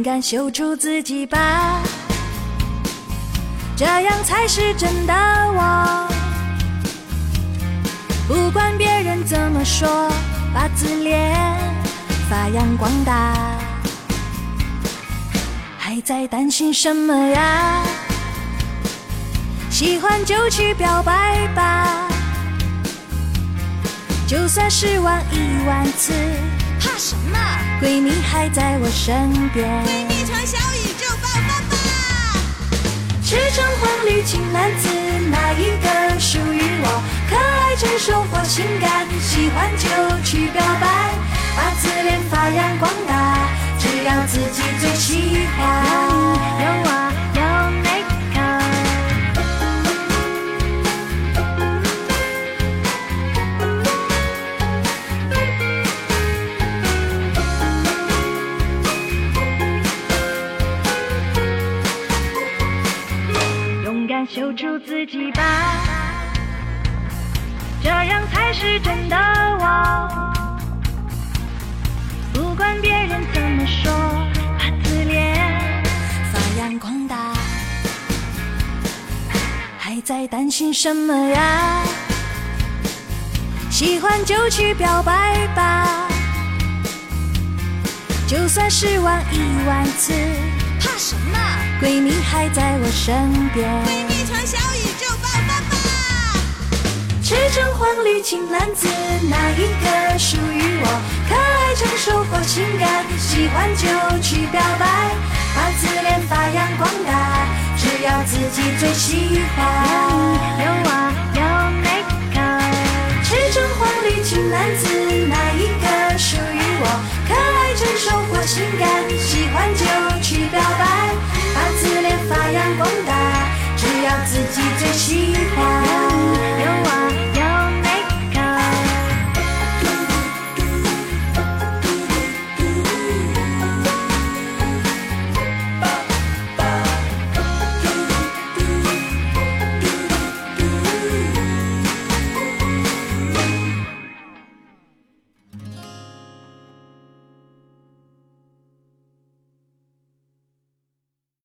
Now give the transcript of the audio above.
勇敢秀出自己吧，这样才是真的我。不管别人怎么说，把自恋发扬光大，还在担心什么呀？喜欢就去表白吧，就算失望一万次。还在我身边。闺蜜从小宇宙爆发吧！赤橙黄绿青蓝紫，哪一个属于我？可爱成熟或性感，喜欢就去表白，把自恋发扬光大，只要自己最喜欢。敢秀出自己吧，这样才是真的我。不管别人怎么说，把自恋发扬光大，还在担心什么呀？喜欢就去表白吧，就算失望一万次。怕什么？闺蜜还在我身边。闺蜜成小宇宙爆发吧！赤橙黄绿青蓝紫，哪一个属于我？可爱成熟或性感，喜欢就去表白，把自恋发扬光大，只要自己最喜欢。